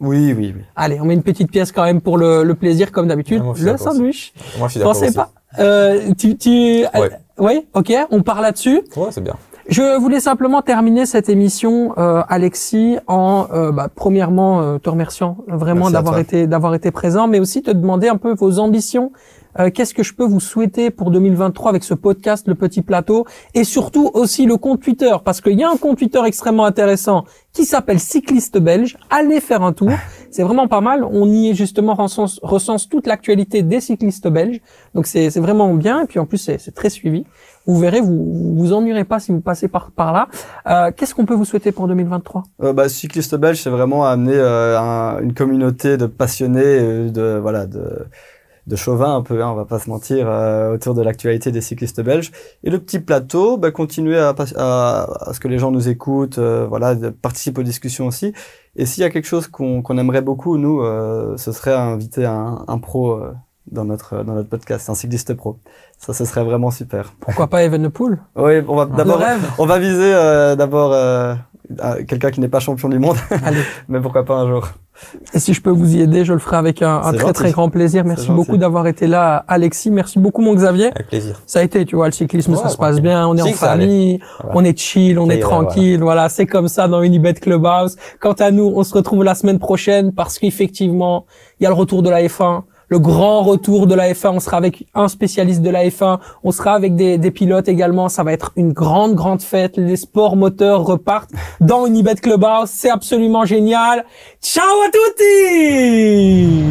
Oui, oui, oui. Allez, on met une petite pièce quand même pour le, le plaisir, comme d'habitude. Le sandwich. Moi, je suis d'accord Pensez aussi. pas. Euh, tu, tu, Ouais. ouais, ok, on part là-dessus. Ouais, c'est bien. Je voulais simplement terminer cette émission, euh, Alexis, en euh, bah, premièrement euh, te remerciant vraiment d'avoir été d'avoir été présent, mais aussi te demander un peu vos ambitions. Euh, Qu'est-ce que je peux vous souhaiter pour 2023 avec ce podcast, le Petit Plateau, et surtout aussi le compte Twitter, parce qu'il y a un compte Twitter extrêmement intéressant qui s'appelle Cycliste Belge. Allez faire un tour, c'est vraiment pas mal. On y est justement recense, recense toute l'actualité des cyclistes belges, donc c'est vraiment bien. Et puis en plus c'est très suivi. Vous verrez, vous vous ennuierez pas si vous passez par par là. Euh, Qu'est-ce qu'on peut vous souhaiter pour 2023 Euh, bah, cycliste belge, c'est vraiment amener euh, un- une communauté de passionnés, euh, de voilà, de de chauvin un peu, hein, on va pas se mentir, euh, autour de l'actualité des cyclistes belges. Et le petit plateau, bah, continuer à, à, à ce que les gens nous écoutent, euh, voilà, de participer aux discussions aussi. Et s'il y a quelque chose qu'on qu'on aimerait beaucoup, nous, euh, ce serait inviter un, un pro euh, dans notre dans notre podcast, un cycliste pro. Ça, ce serait vraiment super. Pourquoi pas Evenepoel? Oui, on va d'abord, on va viser euh, d'abord euh, quelqu'un qui n'est pas champion du monde, Allez. mais pourquoi pas un jour. Et si je peux vous y aider, je le ferai avec un, très gentil. très grand plaisir. Merci beaucoup d'avoir été là, Alexis. Merci beaucoup, mon Xavier. Avec plaisir. Ça a été, tu vois, le cyclisme, Ouais, ça se passe bien. On est en famille, Voilà. on est chill, on est tranquille. Voilà, c'est comme ça dans Unibet Clubhouse. Quant à nous, on se retrouve la semaine prochaine parce qu'effectivement, il y a le retour de la F1. Le grand retour de la F1, on sera avec un spécialiste de la F1, on sera avec des, pilotes également, ça va être une grande, grande fête, les sports moteurs repartent dans Unibet Clubhouse, c'est absolument génial. Ciao à tutti